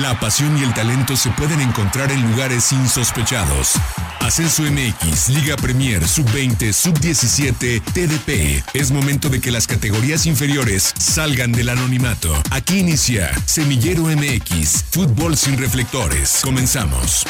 La pasión y el talento se pueden encontrar en lugares insospechados. Ascenso MX, Liga Premier, Sub-20, Sub-17, TDP. Es momento de que las categorías inferiores salgan del anonimato. Aquí inicia Semillero MX, Fútbol sin reflectores. Comenzamos.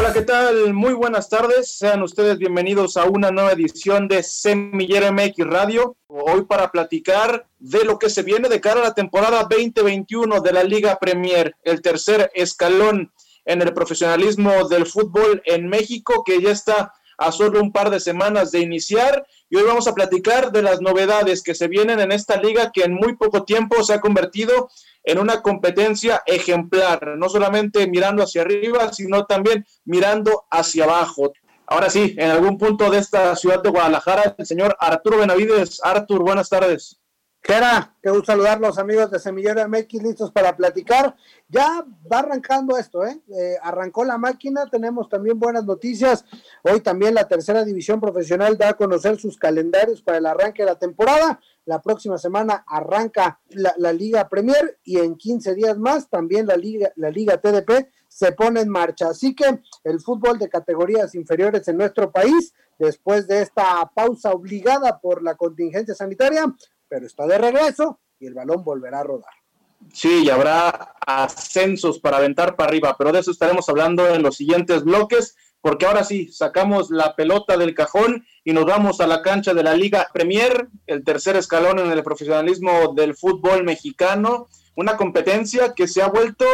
Hola, ¿qué tal? Muy buenas tardes. Sean ustedes bienvenidos a una nueva edición de Semillero MX Radio. Hoy para platicar de lo que se viene de cara a la temporada 2021 de la Liga Premier, el tercer escalón en el profesionalismo del fútbol en México, que ya está a solo un par de semanas de iniciar. Y hoy vamos a platicar de las novedades que se vienen en esta liga que en muy poco tiempo se ha convertido en una competencia ejemplar, no solamente mirando hacia arriba, sino también mirando hacia abajo. Ahora sí, en algún punto de esta ciudad de Guadalajara, el señor Arturo Benavides. Artur, buenas tardes. Gera, qué gusto saludarlos amigos de Semillero MX, listos para platicar. Ya va arrancando esto, ¿eh? ¿eh? Arrancó la máquina, tenemos también buenas noticias. Hoy también la tercera división profesional da a conocer sus calendarios para el arranque de la temporada. La próxima semana arranca la, Liga Premier y en 15 días más también la Liga, la Liga TDP se pone en marcha. Así que el fútbol de categorías inferiores en nuestro país, después de esta pausa obligada por la contingencia sanitaria, pero está de regreso y el balón volverá a rodar. Sí, y habrá ascensos para aventar para arriba, pero de eso estaremos hablando en los siguientes bloques, porque ahora sí, sacamos la pelota del cajón y nos vamos a la cancha de la Liga Premier, el tercer escalón en el profesionalismo del fútbol mexicano, una competencia que se ha vuelto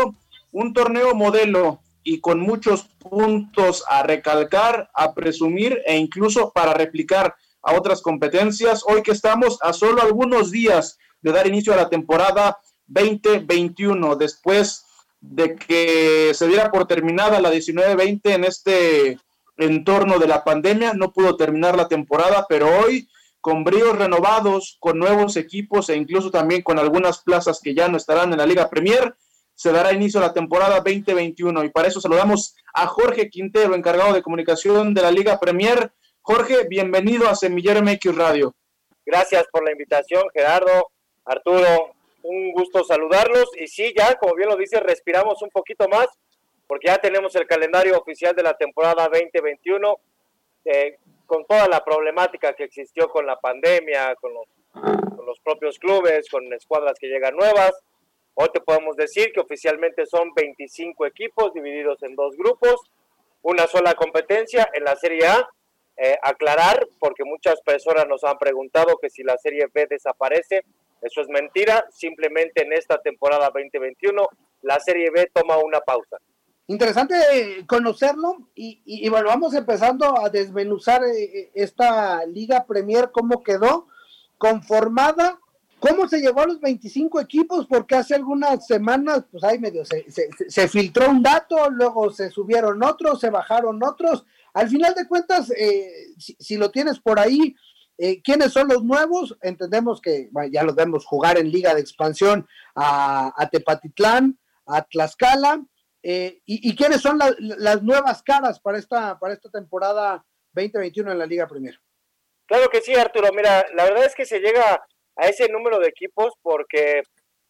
un torneo modelo y con muchos puntos a recalcar, a presumir e incluso para replicar a otras competencias. Hoy que estamos a solo algunos días de dar inicio a la temporada 2021, después de que se diera por terminada la 19-20 en este entorno de la pandemia, no pudo terminar la temporada, pero hoy con bríos renovados, con nuevos equipos e incluso también con algunas plazas que ya no estarán en la Liga Premier, se dará inicio a la temporada 2021 y para eso saludamos a Jorge Quintero, encargado de comunicación de la Liga Premier. Jorge, bienvenido a Semillero MX Radio. Gracias por la invitación, Gerardo, Arturo, un gusto saludarlos. Y sí, ya, como bien lo dice, respiramos un poquito más, porque ya tenemos el calendario oficial de la temporada 2021, eh, con toda la problemática que existió con la pandemia, con los, con los propios clubes, con escuadras que llegan nuevas. Hoy te podemos decir que oficialmente son 25 equipos divididos en dos grupos, una sola competencia en la Serie A eh, aclarar, porque muchas personas nos han preguntado que si la Serie B desaparece, eso es mentira, simplemente en esta temporada 2021 la Serie B toma una pausa. Interesante conocerlo y, y, bueno, vamos empezando a desmenuzar eh, esta Liga Premier, cómo quedó conformada, cómo se llegó a los 25 equipos, porque hace algunas semanas, pues ahí medio se filtró un dato, luego se subieron otros, se bajaron otros, al final de cuentas, eh, si, lo tienes por ahí, eh, ¿quiénes son los nuevos? Entendemos que ya los vemos jugar en Liga de Expansión a, Tepatitlán, a Tlaxcala. Eh, y, quiénes son las nuevas caras para esta, para esta temporada 2021 en la Liga Primera? Claro que sí, Arturo. Mira, la verdad es que se llega a ese número de equipos porque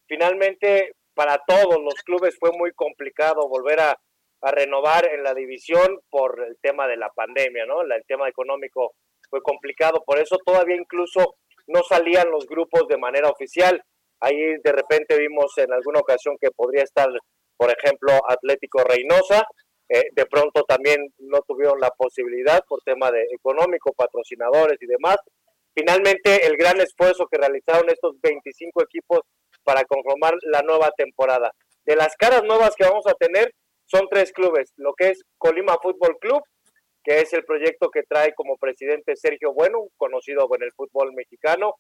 finalmente para todos los clubes fue muy complicado volver a, a renovar en la división por el tema de la pandemia, ¿no? El tema económico fue complicado, por eso todavía incluso no salían los grupos de manera oficial. Ahí de repente vimos en alguna ocasión que podría estar, por ejemplo, Atlético Reynosa. Eh, de pronto también no tuvieron la posibilidad por tema de económico, patrocinadores y demás. Finalmente, el gran esfuerzo que realizaron estos 25 equipos para conformar la nueva temporada. De las caras nuevas que vamos a tener, son tres clubes, lo que es Colima Fútbol Club, que es el proyecto que trae como presidente Sergio Bueno, conocido en el fútbol mexicano,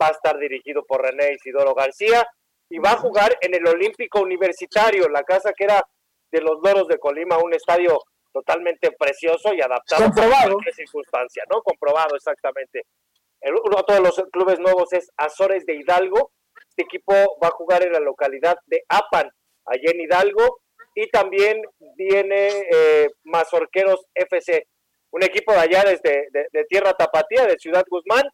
va a estar dirigido por René Isidoro García y va a jugar en el Olímpico Universitario, la casa que era de los Loros de Colima, un estadio totalmente precioso y adaptado a cualquier circunstancia, ¿no? Comprobado exactamente. El, uno de los clubes nuevos es Azores de Hidalgo. Este equipo va a jugar en la localidad de Apan, allá en Hidalgo, y también viene eh, Mazorqueros FC, un equipo de allá desde de, Tierra Tapatía, de Ciudad Guzmán,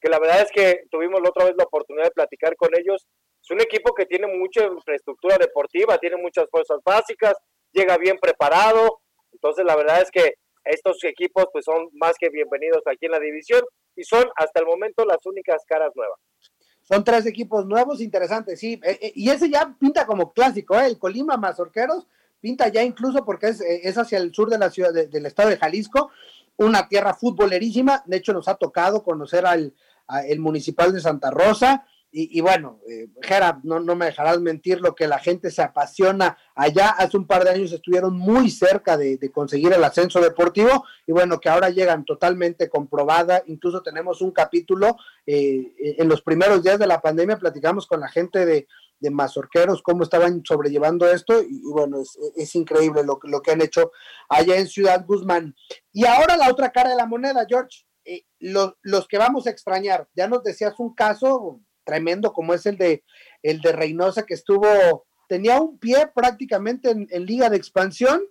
que la verdad es que tuvimos la otra vez la oportunidad de platicar con ellos. Es un equipo que tiene mucha infraestructura deportiva, tiene muchas fuerzas básicas, llega bien preparado, entonces la verdad es que estos equipos pues son más que bienvenidos aquí en la división y son hasta el momento las únicas caras nuevas. Son tres equipos nuevos, interesantes, sí. Eh, eh, y ese ya pinta como clásico, ¿eh? el Colima Mazorqueros pinta ya incluso porque es, es hacia el sur de la ciudad del estado de Jalisco, una tierra futbolerísima. De hecho, nos ha tocado conocer al el municipal de Santa Rosa. Y, bueno, eh, Jera, no, no me dejarás mentir lo que la gente se apasiona allá. Hace un par de años estuvieron muy cerca de, conseguir el ascenso deportivo y bueno, que ahora llegan totalmente comprobada. Incluso tenemos un capítulo eh, en los primeros días de la pandemia, platicamos con la gente de, de Mazorqueros, cómo estaban sobrellevando esto y, bueno, es, increíble lo, lo que han hecho allá en Ciudad Guzmán. Y ahora la otra cara de la moneda, George. Eh, los que vamos a extrañar, ya nos decías un caso tremendo como es el de el de Reynosa que estuvo tenía un pie prácticamente en, liga de expansión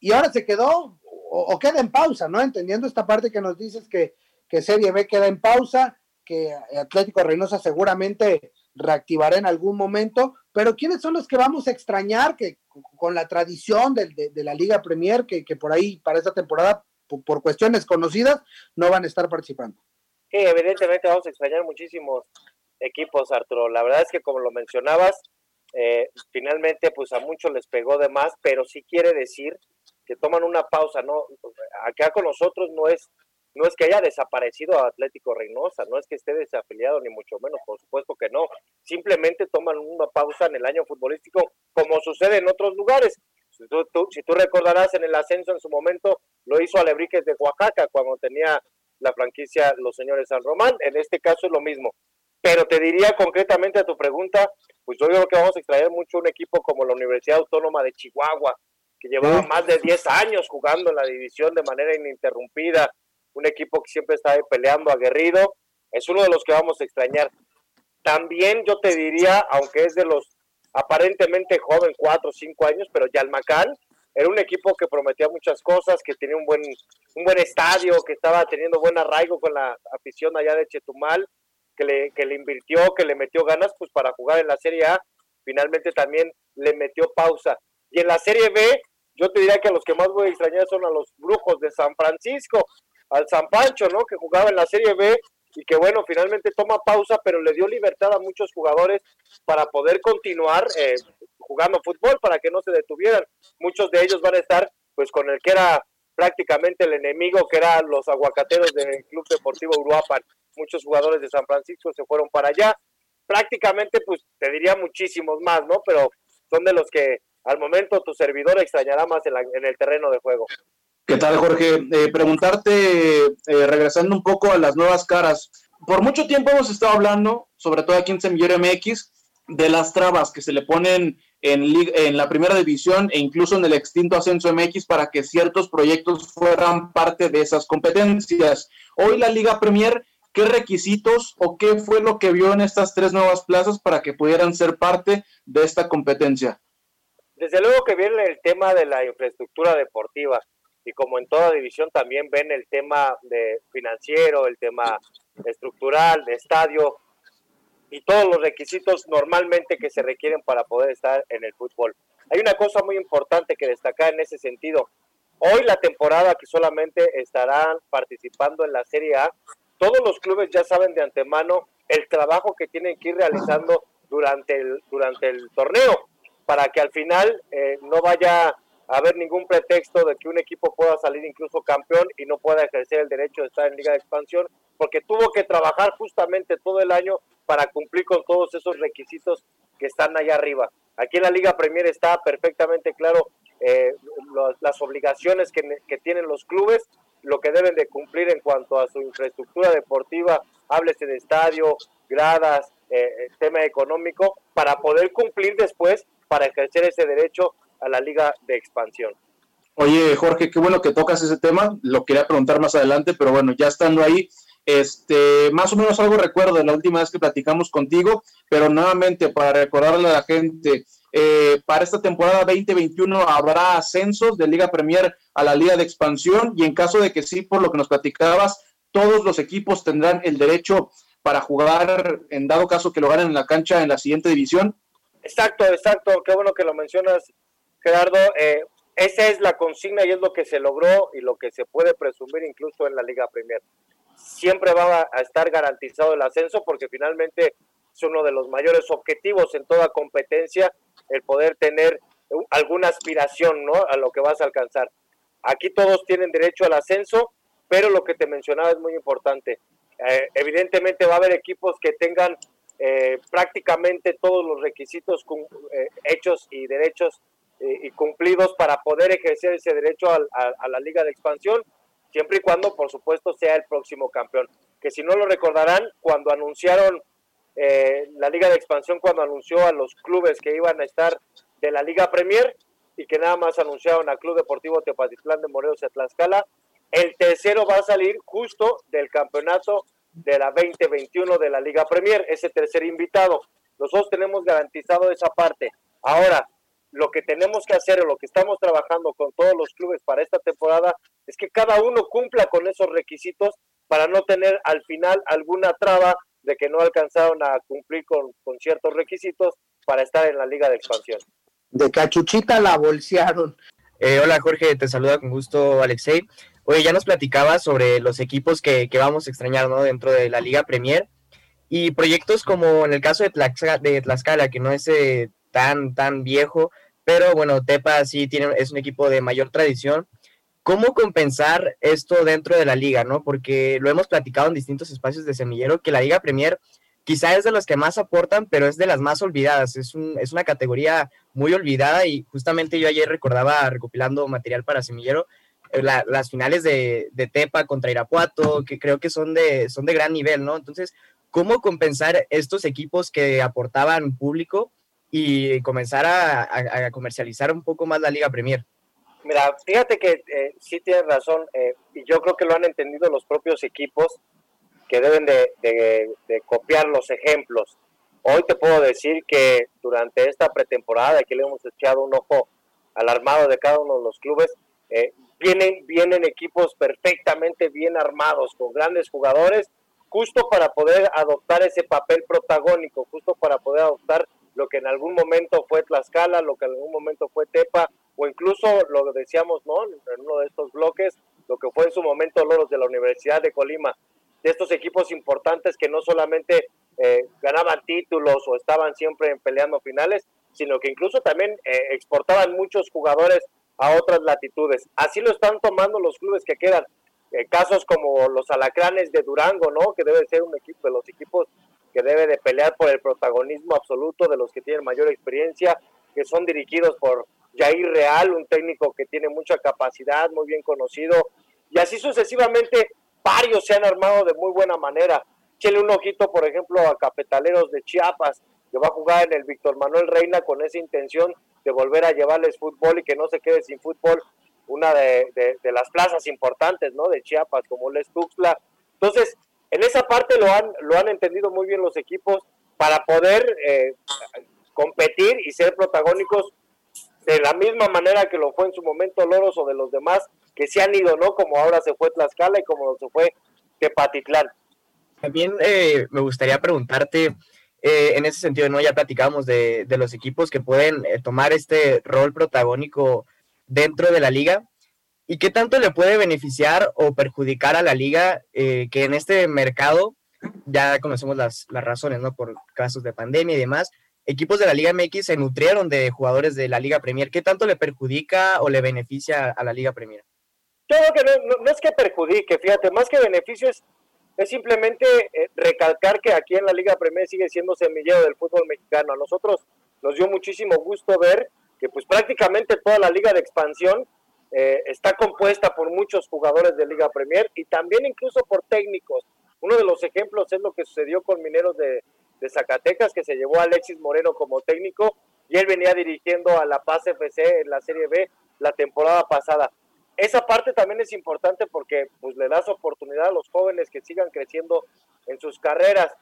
y ahora se quedó o, queda en pausa, ¿no? Entendiendo esta parte que nos dices que, que Serie B queda en pausa, que Atlético Reynosa seguramente reactivará en algún momento, pero ¿quiénes son los que vamos a extrañar que con la tradición de, de, la Liga Premier, que, que, por ahí para esta temporada, por, cuestiones conocidas, no van a estar participando? Sí, evidentemente vamos a extrañar muchísimos equipos, Arturo. La verdad es que como lo mencionabas, eh, finalmente pues a muchos les pegó de más, pero sí quiere decir que toman una pausa, ¿no? Acá con nosotros no es no es que haya desaparecido Atlético Reynosa, no es que esté desafiliado ni mucho menos, por supuesto que no. Simplemente toman una pausa en el año futbolístico como sucede en otros lugares. Si tú, si tú recordarás en el ascenso en su momento, lo hizo Alebriques de Oaxaca cuando tenía la franquicia Los Señores San Román. En este caso es lo mismo. Pero te diría concretamente a tu pregunta, pues yo creo que vamos a extraer mucho un equipo como la Universidad Autónoma de Chihuahua, que llevaba más de 10 años jugando en la división de manera ininterrumpida, un equipo que siempre está peleando aguerrido, es uno de los que vamos a extrañar. También yo te diría, aunque es de los aparentemente joven, 4 o 5 años, pero Yalmacán era un equipo que prometía muchas cosas, que tenía un buen, un buen estadio, que estaba teniendo buen arraigo con la afición allá de Chetumal, que le, que le invirtió, que le metió ganas pues para jugar en la Serie A, finalmente también le metió pausa. Y en la Serie B, yo te diría que a los que más voy a extrañar son a los brujos de San Francisco, al San Pancho, ¿no? Que jugaba en la Serie B y que bueno, finalmente toma pausa, pero le dio libertad a muchos jugadores para poder continuar eh, jugando fútbol, para que no se detuvieran. Muchos de ellos van a estar pues con el que era prácticamente el enemigo, que eran los aguacateros del Club Deportivo Uruapan muchos jugadores de San Francisco se fueron para allá. Prácticamente, pues te diría muchísimos más, ¿no? Pero son de los que al momento tu servidor extrañará más en, el terreno de juego. ¿Qué tal, Jorge? Eh, preguntarte, eh, regresando un poco a las nuevas caras. Por mucho tiempo hemos estado hablando, sobre todo aquí en Semillero MX, de las trabas que se le ponen en, en, la primera división e incluso en el extinto ascenso MX para que ciertos proyectos fueran parte de esas competencias. Hoy la Liga Premier ¿Qué requisitos o qué fue lo que vio en estas tres nuevas plazas para que pudieran ser parte de esta competencia? Desde luego que viene el tema de la infraestructura deportiva y como en toda división también ven el tema de financiero, el tema estructural, de estadio y todos los requisitos normalmente que se requieren para poder estar en el fútbol. Hay una cosa muy importante que destacar en ese sentido. Hoy la temporada que solamente estarán participando en la Serie A todos los clubes ya saben de antemano el trabajo que tienen que ir realizando durante el, durante el torneo, para que al final eh, no vaya a haber ningún pretexto de que un equipo pueda salir incluso campeón y no pueda ejercer el derecho de estar en Liga de Expansión, porque tuvo que trabajar justamente todo el año para cumplir con todos esos requisitos que están allá arriba. Aquí en la Liga Premier está perfectamente claro eh, las obligaciones que, que tienen los clubes lo que deben de cumplir en cuanto a su infraestructura deportiva, háblese de estadio, gradas, eh, eh, tema económico, para poder cumplir después para ejercer ese derecho a la liga de expansión. Oye, Jorge, qué bueno que tocas ese tema, lo quería preguntar más adelante, pero bueno, ya estando ahí, este, más o menos algo recuerdo de la última vez que platicamos contigo, pero nuevamente para recordarle a la gente, eh, para esta temporada 2021 habrá ascensos de Liga Premier a la Liga de Expansión y en caso de que sí, por lo que nos platicabas, todos los equipos tendrán el derecho para jugar, en dado caso que lo ganen en la cancha en la siguiente división? Exacto, exacto. Qué bueno que lo mencionas, Gerardo. Eh, esa es la consigna y es lo que se logró y lo que se puede presumir incluso en la Liga Premier. Siempre va a estar garantizado el ascenso porque finalmente es uno de los mayores objetivos en toda competencia el poder tener alguna aspiración ¿no? a lo que vas a alcanzar. Aquí todos tienen derecho al ascenso, pero lo que te mencionaba es muy importante. Eh, evidentemente va a haber equipos que tengan eh, prácticamente todos los requisitos eh, hechos y derechos y cumplidos para poder ejercer ese derecho a, a, la liga de expansión, siempre y cuando, por supuesto, sea el próximo campeón. Que si no lo recordarán, cuando anunciaron la liga de expansión, cuando anunció a los clubes que iban a estar de la liga Premier y que nada más anunciaron a Club Deportivo Tepatitlán de Morelos y Tlaxcala, el tercero va a salir justo del campeonato de la 2021 de la Liga Premier, ese tercer invitado. Nosotros tenemos garantizado esa parte. Ahora, lo que tenemos que hacer lo que estamos trabajando con todos los clubes para esta temporada es que cada uno cumpla con esos requisitos para no tener al final alguna traba de que no alcanzaron a cumplir con, con ciertos requisitos para estar en la liga de expansión. De cachuchita la bolsearon. Eh, hola Jorge, te saluda con gusto Alexei. Oye, ya nos platicaba sobre los equipos que, vamos a extrañar ¿no? dentro de la Liga Premier y proyectos como en el caso de, Tlaxcala, de Tlaxcala que no es eh, tan, tan viejo, pero bueno, Tepa sí tiene, es un equipo de mayor tradición. ¿Cómo compensar esto dentro de la liga? ¿no? Porque lo hemos platicado en distintos espacios de semillero, que la Liga Premier quizá es de las que más aportan, pero es de las más olvidadas. Es, un, es una categoría muy olvidada y justamente yo ayer recordaba recopilando material para semillero eh, las finales de, Tepa contra Irapuato, que creo que son de, son de gran nivel, ¿no? Entonces, ¿cómo compensar estos equipos que aportaban público y comenzar a, comercializar un poco más la Liga Premier? Mira, fíjate que eh, sí tienes razón, eh, y yo creo que lo han entendido los propios equipos que deben de, copiar los ejemplos. Hoy te puedo decir que durante esta pretemporada, que le hemos echado un ojo al armado de cada uno de los clubes, eh, vienen, vienen equipos perfectamente bien armados, con grandes jugadores, justo para poder adoptar ese papel protagónico, justo para poder adoptar lo que en algún momento fue Tlaxcala, lo que en algún momento fue Tepa, o incluso lo decíamos ¿no? en uno de estos bloques, lo que fue en su momento Loros de la Universidad de Colima, de estos equipos importantes que no solamente eh, ganaban títulos o estaban siempre peleando finales, sino que incluso también eh, exportaban muchos jugadores a otras latitudes. Así lo están tomando los clubes que quedan. Eh, casos como los Alacranes de Durango, ¿no? Que debe ser un equipo de los equipos que debe de pelear por el protagonismo absoluto de los que tienen mayor experiencia, que son dirigidos por Jair Real, un técnico que tiene mucha capacidad, muy bien conocido, y así sucesivamente varios se han armado de muy buena manera. Chele un ojito, por ejemplo, a Capetaleros de Chiapas, que va a jugar en el Víctor Manuel Reina con esa intención de volver a llevarles fútbol y que no se quede sin fútbol una de, las plazas importantes, ¿no? De Chiapas, como Les Tuxtla. Entonces, en esa parte lo han, lo han entendido muy bien los equipos para poder eh, competir y ser protagónicos de la misma manera que lo fue en su momento Loros o de los demás que se han ido, ¿no? Como ahora se fue Tlaxcala y como se fue Tepatitlán. También eh, me gustaría preguntarte, eh, en ese sentido, ¿no? Ya platicábamos de, los equipos que pueden eh, tomar este rol protagónico dentro de la liga. ¿Y qué tanto le puede beneficiar o perjudicar a la liga que en este mercado, ya conocemos las, las razones, ¿no? Por casos de pandemia y demás, equipos de la Liga MX se nutrieron de jugadores de la Liga Premier. ¿Qué tanto le perjudica o le beneficia a la Liga Premier? Yo creo que no, es que perjudique, fíjate, más que beneficio es simplemente eh, recalcar que aquí en la Liga Premier sigue siendo semillero del fútbol mexicano. A nosotros nos dio muchísimo gusto ver que pues prácticamente toda la Liga de Expansión eh, está compuesta por muchos jugadores de Liga Premier y también incluso por técnicos. Uno de los ejemplos es lo que sucedió con Mineros de, de Zacatecas, que se llevó a Alexis Moreno como técnico y él venía dirigiendo a La Paz FC en la Serie B la temporada pasada esa parte también es importante porque pues le das oportunidad a los jóvenes que sigan creciendo en sus carreras.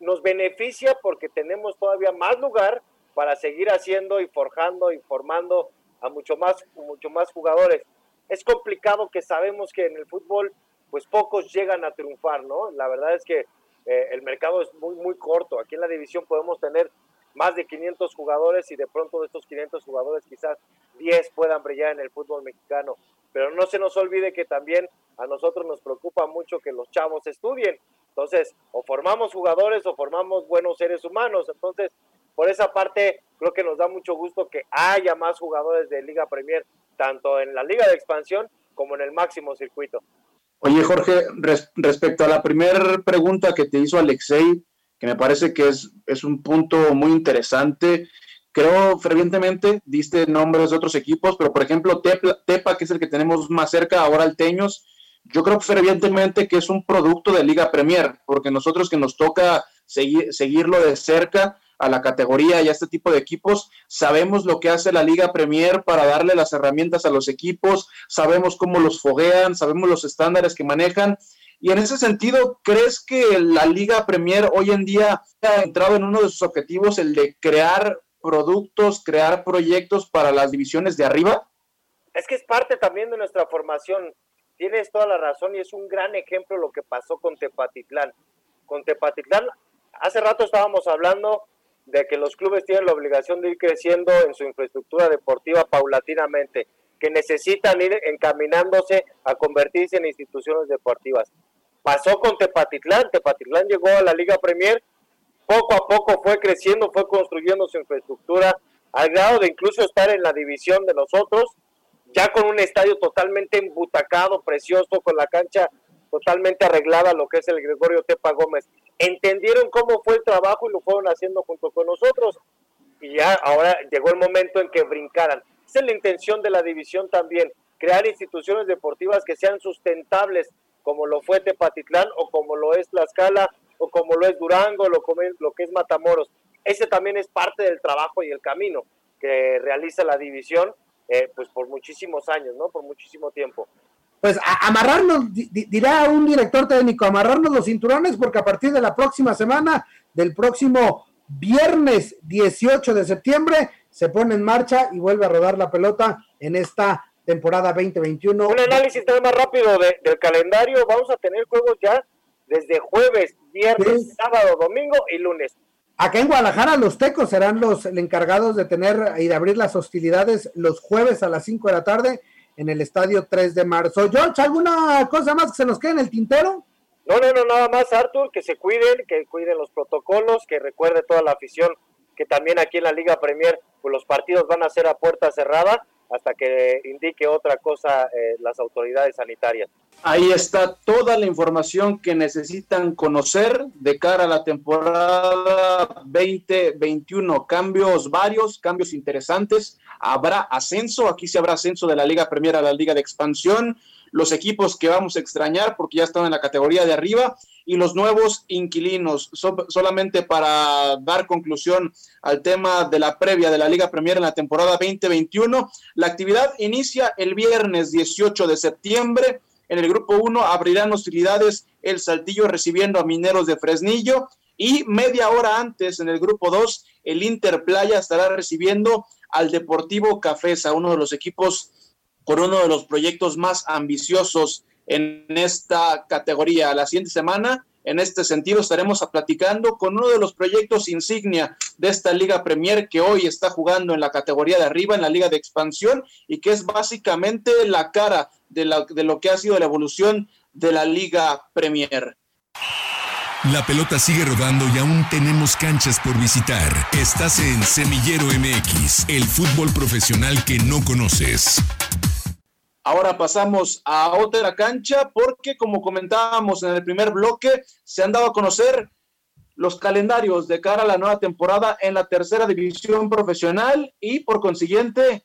Nos beneficia porque tenemos todavía más lugar para seguir haciendo y forjando y formando a mucho más, mucho más jugadores. Es complicado que sabemos que en el fútbol pues pocos llegan a triunfar, ¿no? La verdad es que eh, el mercado es muy, muy corto. Aquí en la división podemos tener más de 500 jugadores y de pronto de estos 500 jugadores quizás 10 puedan brillar en el fútbol mexicano. Pero no se nos olvide que también a nosotros nos preocupa mucho que los chavos estudien. Entonces, o formamos jugadores o formamos buenos seres humanos. Entonces, por esa parte, creo que nos da mucho gusto que haya más jugadores de Liga Premier, tanto en la Liga de Expansión como en el máximo circuito. Oye, Jorge, respecto a la primera pregunta que te hizo Alexei, que me parece que es, es un punto muy interesante. Creo fervientemente, diste nombres de otros equipos, pero por ejemplo, Tepa, que es el que tenemos más cerca, ahora el Teños, yo creo fervientemente que es un producto de Liga Premier, porque nosotros que nos toca seguir, seguirlo de cerca, a la categoría y a este tipo de equipos, sabemos lo que hace la Liga Premier para darle las herramientas a los equipos, sabemos cómo los foguean, sabemos los estándares que manejan y en ese sentido, ¿crees que la Liga Premier hoy en día ha entrado en uno de sus objetivos, el de crear productos, crear proyectos para las divisiones de arriba? Es que es parte también de nuestra formación. Tienes toda la razón y es un gran ejemplo lo que pasó con Tepatitlán. Con Tepatitlán, hace rato estábamos hablando de que los clubes tienen la obligación de ir creciendo en su infraestructura deportiva paulatinamente, que necesitan ir encaminándose a convertirse en instituciones deportivas. Pasó con Tepatitlán, Tepatitlán llegó a la Liga Premier, poco a poco fue creciendo, fue construyendo su infraestructura, al grado de incluso estar en la división de nosotros, ya con un estadio totalmente embutacado, precioso, con la cancha totalmente arreglada, lo que es el Gregorio Tepa Gómez. Entendieron cómo fue el trabajo y lo fueron haciendo junto con nosotros. Y ya ahora llegó el momento en que brincaran. Esa es la intención de la división también, crear instituciones deportivas que sean sustentables como lo fue Tepatitlán o como lo es Tlaxcala o como lo es Durango, lo, lo que es Matamoros. Ese también es parte del trabajo y el camino que realiza la división eh, pues por muchísimos años, ¿no? Por muchísimo tiempo. Pues amarrarnos, dirá un director técnico, amarrarnos los cinturones porque a partir de la próxima semana, del próximo viernes 18 de septiembre, se pone en marcha y vuelve a rodar la pelota en esta temporada 2021. Un análisis más rápido del calendario. Vamos a tener juegos ya desde jueves, viernes, sábado, domingo y lunes. Acá en Guadalajara los tecos serán los encargados de tener y de abrir las hostilidades los jueves a las 5 de la tarde en el estadio 3 de marzo. George, ¿alguna cosa más que se nos quede en el tintero? No, no, no, nada más, Arthur, que se cuiden, que cuiden los protocolos, que recuerde toda la afición que también aquí en la Liga Premier pues los partidos van a ser a puerta cerrada hasta que indique otra cosa eh, las autoridades sanitarias. Ahí está toda la información que necesitan conocer de cara a la temporada 2021. Cambios varios, cambios interesantes. Habrá ascenso, aquí sí habrá ascenso de la Liga Premier a la Liga de Expansión los equipos que vamos a extrañar porque ya están en la categoría de arriba y los nuevos inquilinos. solamente para dar conclusión al tema de la previa de la Liga Premier en la temporada 2021, la actividad inicia el viernes 18 de septiembre. En el grupo 1 abrirán hostilidades el Saltillo recibiendo a Mineros de Fresnillo y media hora antes en el grupo 2 el Inter Playa estará recibiendo al Deportivo Cafesa, uno de los equipos con uno de los proyectos más ambiciosos en esta categoría. La siguiente semana, en este sentido, estaremos platicando con uno de los proyectos insignia de esta Liga Premier que hoy está jugando en la categoría de arriba, en la Liga de Expansión, y que es básicamente la cara de, de lo que ha sido la evolución de la Liga Premier. La pelota sigue rodando y aún tenemos canchas por visitar. Estás en Semillero MX, el fútbol profesional que no conoces. Ahora pasamos a otra cancha porque, como comentábamos en el primer bloque, se han dado a conocer los calendarios de cara a la nueva temporada en la tercera división profesional y por consiguiente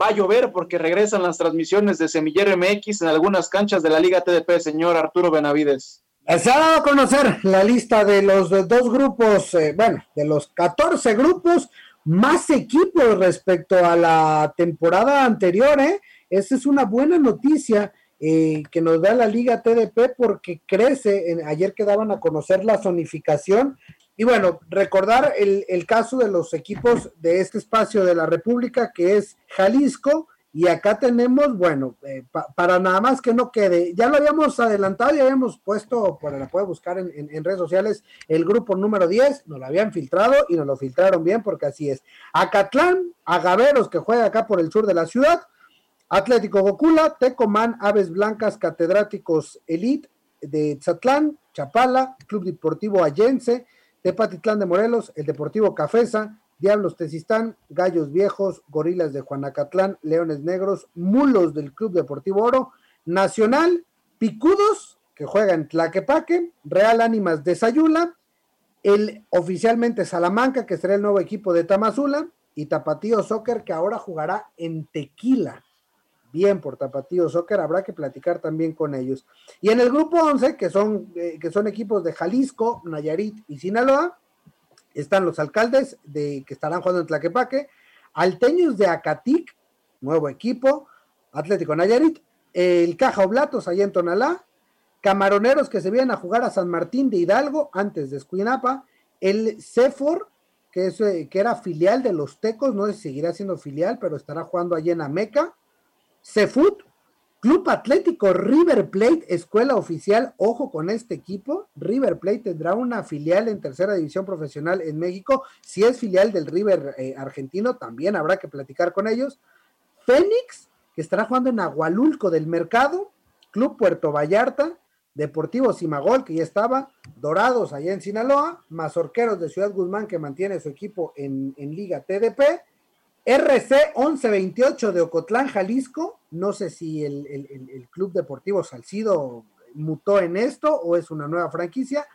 va a llover porque regresan las transmisiones de Semillero MX en algunas canchas de la Liga TDP, señor Arturo Benavides. Se ha dado a conocer la lista de los dos grupos, eh, bueno, de los 14 grupos, más equipos respecto a la temporada anterior, ¿eh? Esa es una buena noticia eh, que nos da la Liga TDP porque crece. ayer quedaban a conocer la zonificación. Y bueno, recordar el, caso de los equipos de este espacio de la República, que es Jalisco Y acá tenemos, bueno, eh, para nada más que no quede, ya lo habíamos adelantado y habíamos puesto, por la puede buscar en, redes sociales, el grupo número 10, nos lo habían filtrado y nos lo filtraron bien porque así es. Acatlán, Agaveros, que juega acá por el sur de la ciudad, Atlético Gocula, Tecomán, Aves Blancas, Catedráticos Elite de Tzatlán, Chapala, Club Deportivo Allense, Tepatitlán de Morelos, el Deportivo Cafesa, Diablos Tezistán, Gallos Viejos, Gorilas de Juanacatlán, Leones Negros, Mulos del Club Deportivo Oro, Nacional, Picudos, que juega en Tlaquepaque, Real Ánimas de Sayula, el oficialmente Salamanca, que será el nuevo equipo de Tamazula, y Tapatío Soccer, que ahora jugará en Tequila. Bien por Tapatío Soccer, habrá que platicar también con ellos. Y en el grupo 11, que son, eh, que son equipos de Jalisco, Nayarit y Sinaloa, están los alcaldes de que estarán jugando en Tlaquepaque, Alteños de Acatic, nuevo equipo, Atlético Nayarit, el Caja Oblatos allá en Tonalá, Camaroneros que se vienen a jugar a San Martín de Hidalgo antes de Escuinapa, el Cefor, que, es, eh, que era filial de los Tecos, no sé si seguirá siendo filial, pero estará jugando allá en Ameca, Cefut, Club Atlético River Plate, escuela oficial, ojo con este equipo. River Plate tendrá una filial en tercera división profesional en México. Si es filial del River eh, argentino, también habrá que platicar con ellos. Fénix, que estará jugando en Agualulco del Mercado. Club Puerto Vallarta, Deportivo Simagol, que ya estaba. Dorados allá en Sinaloa. Mazorqueros de Ciudad Guzmán, que mantiene su equipo en, en Liga TDP. RC 1128 de Ocotlán, Jalisco. No sé si el, Club Deportivo Salcido mutó en esto o es una nueva franquicia.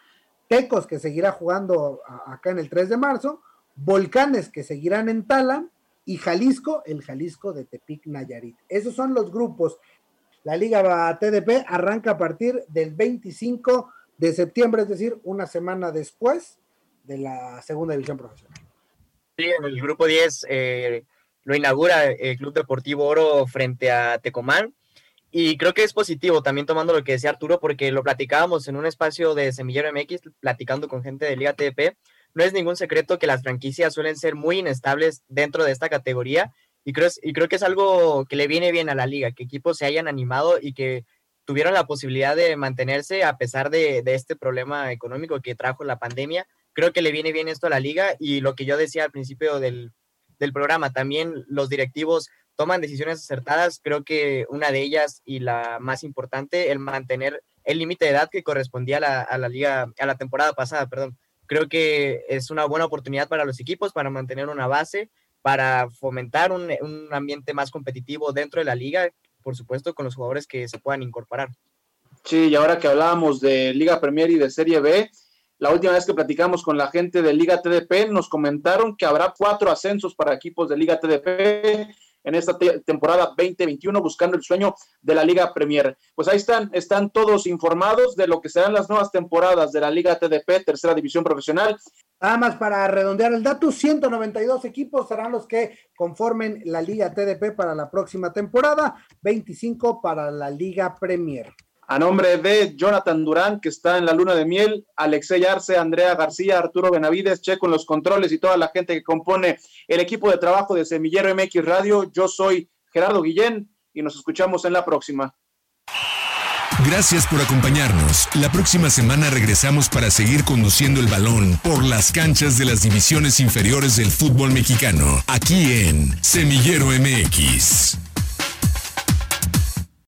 Tecos que seguirá jugando acá en el 3 de marzo. Volcanes que seguirán en Tala. Y Jalisco, el Jalisco de Tepic Nayarit. Esos son los grupos. La Liga TDP arranca a partir del 25 de septiembre, es decir, una semana después de la segunda división profesional. Sí, en el grupo 10 eh, lo inaugura el Club Deportivo Oro frente a Tecomán. Y creo que es positivo también tomando lo que decía Arturo, porque lo platicábamos en un espacio de Semillero MX, platicando con gente de Liga TDP. No es ningún secreto que las franquicias suelen ser muy inestables dentro de esta categoría. Y creo, y creo que es algo que le viene bien a la liga, que equipos se hayan animado y que tuvieron la posibilidad de mantenerse a pesar de, de este problema económico que trajo la pandemia creo que le viene bien esto a la liga y lo que yo decía al principio del, programa, también los directivos toman decisiones acertadas, creo que una de ellas y la más importante, el mantener el límite de edad que correspondía a la, liga, a la temporada pasada, perdón. Creo que es una buena oportunidad para los equipos, para mantener una base, para fomentar un, un ambiente más competitivo dentro de la liga, por supuesto, con los jugadores que se puedan incorporar. Sí, y ahora que hablábamos de Liga Premier y de Serie B, la última vez que platicamos con la gente de Liga TDP, nos comentaron que habrá cuatro ascensos para equipos de Liga TDP en esta temporada 2021 buscando el sueño de la Liga Premier. Pues ahí están, están todos informados de lo que serán las nuevas temporadas de la Liga TDP, tercera división profesional. Nada más para redondear el dato, 192 equipos serán los que conformen la Liga TDP para la próxima temporada, 25 para la Liga Premier. A nombre de Jonathan Durán, que está en la luna de miel, Alexey Arce, Andrea García, Arturo Benavides, Checo en los controles y toda la gente que compone el equipo de trabajo de Semillero MX Radio, yo soy Gerardo Guillén y nos escuchamos en la próxima. Gracias por acompañarnos. La próxima semana regresamos para seguir conduciendo el balón por las canchas de las divisiones inferiores del fútbol mexicano, aquí en Semillero MX.